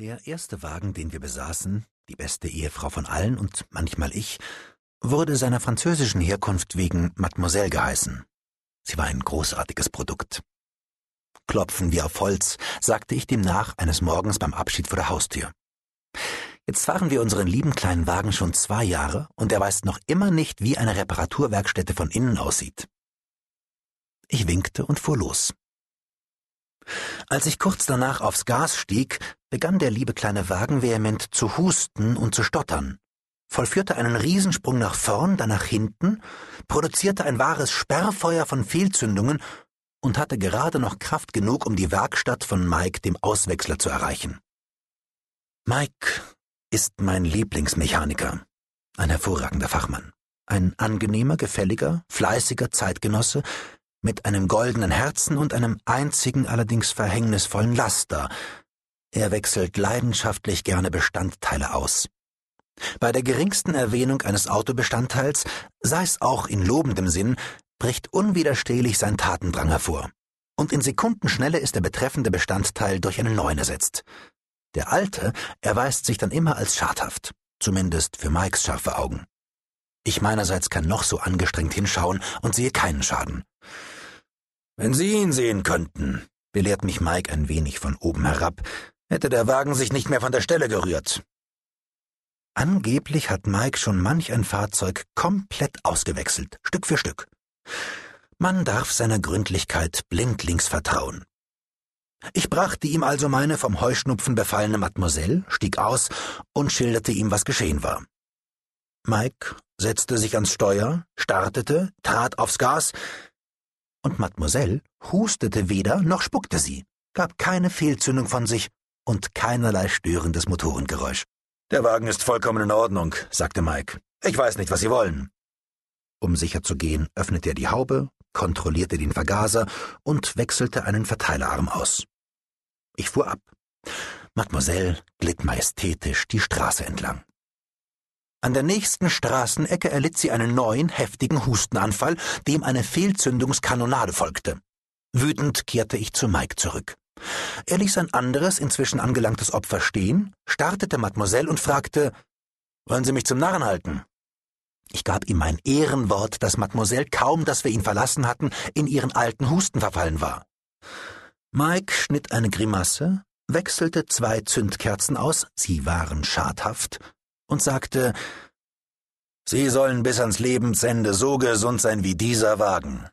Der erste Wagen, den wir besaßen, die beste Ehefrau von allen und manchmal ich, wurde seiner französischen Herkunft wegen Mademoiselle geheißen. Sie war ein großartiges Produkt. Klopfen wir auf Holz, sagte ich dem nach eines Morgens beim Abschied vor der Haustür. Jetzt fahren wir unseren lieben kleinen Wagen schon zwei Jahre und er weiß noch immer nicht, wie eine Reparaturwerkstätte von innen aussieht. Ich winkte und fuhr los. Als ich kurz danach aufs Gas stieg, begann der liebe kleine Wagen vehement zu husten und zu stottern, vollführte einen Riesensprung nach vorn, dann nach hinten, produzierte ein wahres Sperrfeuer von Fehlzündungen und hatte gerade noch Kraft genug, um die Werkstatt von Mike, dem Auswechsler, zu erreichen. Mike ist mein Lieblingsmechaniker, ein hervorragender Fachmann, ein angenehmer, gefälliger, fleißiger Zeitgenosse, mit einem goldenen Herzen und einem einzigen allerdings verhängnisvollen Laster. Er wechselt leidenschaftlich gerne Bestandteile aus. Bei der geringsten Erwähnung eines Autobestandteils, sei es auch in lobendem Sinn, bricht unwiderstehlich sein Tatendrang hervor. Und in Sekundenschnelle ist der betreffende Bestandteil durch einen neuen ersetzt. Der alte erweist sich dann immer als schadhaft, zumindest für Mikes scharfe Augen. Ich meinerseits kann noch so angestrengt hinschauen und sehe keinen Schaden. Wenn Sie ihn sehen könnten, belehrt mich Mike ein wenig von oben herab, hätte der Wagen sich nicht mehr von der Stelle gerührt. Angeblich hat Mike schon manch ein Fahrzeug komplett ausgewechselt, Stück für Stück. Man darf seiner Gründlichkeit blindlings vertrauen. Ich brachte ihm also meine vom Heuschnupfen befallene Mademoiselle, stieg aus und schilderte ihm, was geschehen war. Mike setzte sich ans Steuer, startete, trat aufs Gas, und Mademoiselle hustete weder noch spuckte sie, gab keine Fehlzündung von sich und keinerlei störendes Motorengeräusch. Der Wagen ist vollkommen in Ordnung, sagte Mike. Ich weiß nicht, was Sie wollen. Um sicher zu gehen, öffnete er die Haube, kontrollierte den Vergaser und wechselte einen Verteilerarm aus. Ich fuhr ab. Mademoiselle glitt majestätisch die Straße entlang. An der nächsten Straßenecke erlitt sie einen neuen, heftigen Hustenanfall, dem eine Fehlzündungskanonade folgte. Wütend kehrte ich zu Mike zurück. Er ließ ein anderes, inzwischen angelangtes Opfer stehen, startete Mademoiselle und fragte, wollen Sie mich zum Narren halten? Ich gab ihm mein Ehrenwort, dass Mademoiselle kaum, dass wir ihn verlassen hatten, in ihren alten Husten verfallen war. Mike schnitt eine Grimasse, wechselte zwei Zündkerzen aus, sie waren schadhaft, und sagte, Sie sollen bis ans Lebensende so gesund sein wie dieser Wagen.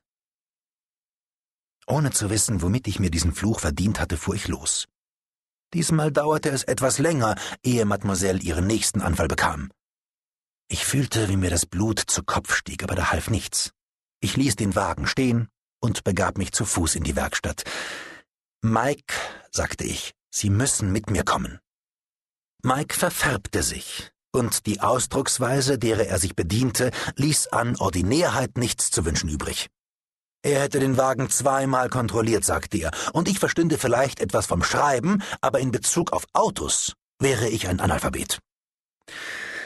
Ohne zu wissen, womit ich mir diesen Fluch verdient hatte, fuhr ich los. Diesmal dauerte es etwas länger, ehe Mademoiselle ihren nächsten Anfall bekam. Ich fühlte, wie mir das Blut zu Kopf stieg, aber da half nichts. Ich ließ den Wagen stehen und begab mich zu Fuß in die Werkstatt. Mike, sagte ich, Sie müssen mit mir kommen. Mike verfärbte sich, und die Ausdrucksweise, derer er sich bediente, ließ an Ordinärheit nichts zu wünschen übrig. Er hätte den Wagen zweimal kontrolliert, sagte er, und ich verstünde vielleicht etwas vom Schreiben, aber in Bezug auf Autos wäre ich ein Analphabet.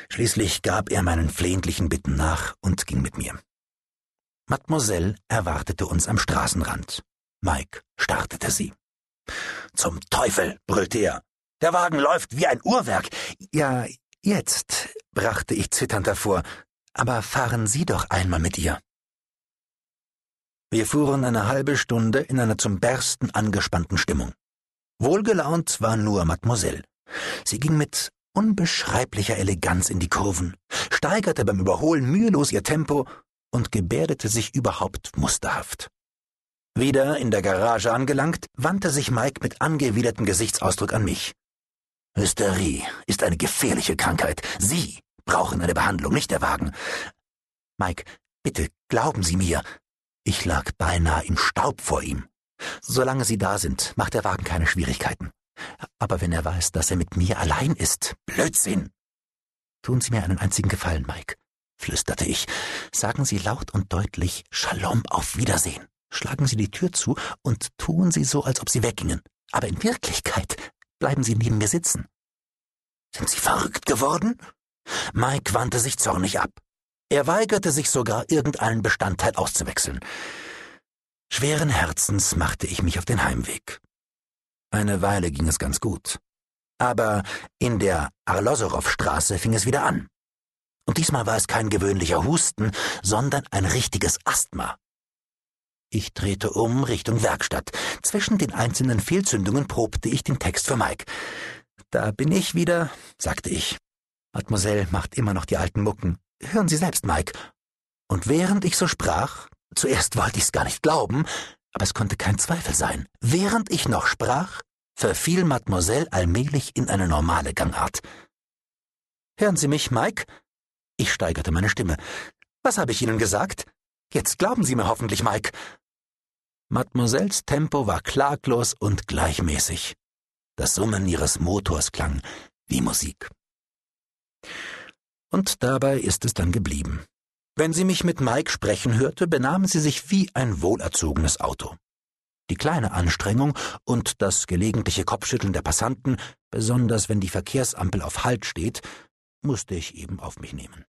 Schließlich gab er meinen flehentlichen Bitten nach und ging mit mir. Mademoiselle erwartete uns am Straßenrand. Mike startete sie. Zum Teufel, brüllte er. Der Wagen läuft wie ein Uhrwerk. Ja, Jetzt, brachte ich zitternd hervor, aber fahren Sie doch einmal mit ihr. Wir fuhren eine halbe Stunde in einer zum Bersten angespannten Stimmung. Wohlgelaunt war nur Mademoiselle. Sie ging mit unbeschreiblicher Eleganz in die Kurven, steigerte beim Überholen mühelos ihr Tempo und gebärdete sich überhaupt musterhaft. Wieder in der Garage angelangt, wandte sich Mike mit angewidertem Gesichtsausdruck an mich. Hysterie ist eine gefährliche Krankheit. Sie brauchen eine Behandlung, nicht der Wagen. Mike, bitte glauben Sie mir. Ich lag beinahe im Staub vor ihm. Solange Sie da sind, macht der Wagen keine Schwierigkeiten. Aber wenn er weiß, dass er mit mir allein ist, Blödsinn! Tun Sie mir einen einzigen Gefallen, Mike, flüsterte ich. Sagen Sie laut und deutlich Shalom auf Wiedersehen. Schlagen Sie die Tür zu und tun Sie so, als ob Sie weggingen. Aber in Wirklichkeit Bleiben Sie neben mir sitzen. Sind Sie verrückt geworden? Mike wandte sich zornig ab. Er weigerte sich sogar, irgendeinen Bestandteil auszuwechseln. Schweren Herzens machte ich mich auf den Heimweg. Eine Weile ging es ganz gut. Aber in der Arlosorow-Straße fing es wieder an. Und diesmal war es kein gewöhnlicher Husten, sondern ein richtiges Asthma. Ich drehte um Richtung Werkstatt. Zwischen den einzelnen Fehlzündungen probte ich den Text für Mike. Da bin ich wieder, sagte ich. Mademoiselle macht immer noch die alten Mucken. Hören Sie selbst, Mike. Und während ich so sprach, zuerst wollte ich's gar nicht glauben, aber es konnte kein Zweifel sein. Während ich noch sprach, verfiel Mademoiselle allmählich in eine normale Gangart. Hören Sie mich, Mike? Ich steigerte meine Stimme. Was habe ich Ihnen gesagt? Jetzt glauben Sie mir hoffentlich, Mike. Mademoiselles Tempo war klaglos und gleichmäßig. Das Summen ihres Motors klang wie Musik. Und dabei ist es dann geblieben. Wenn sie mich mit Mike sprechen hörte, benahm sie sich wie ein wohlerzogenes Auto. Die kleine Anstrengung und das gelegentliche Kopfschütteln der Passanten, besonders wenn die Verkehrsampel auf Halt steht, musste ich eben auf mich nehmen.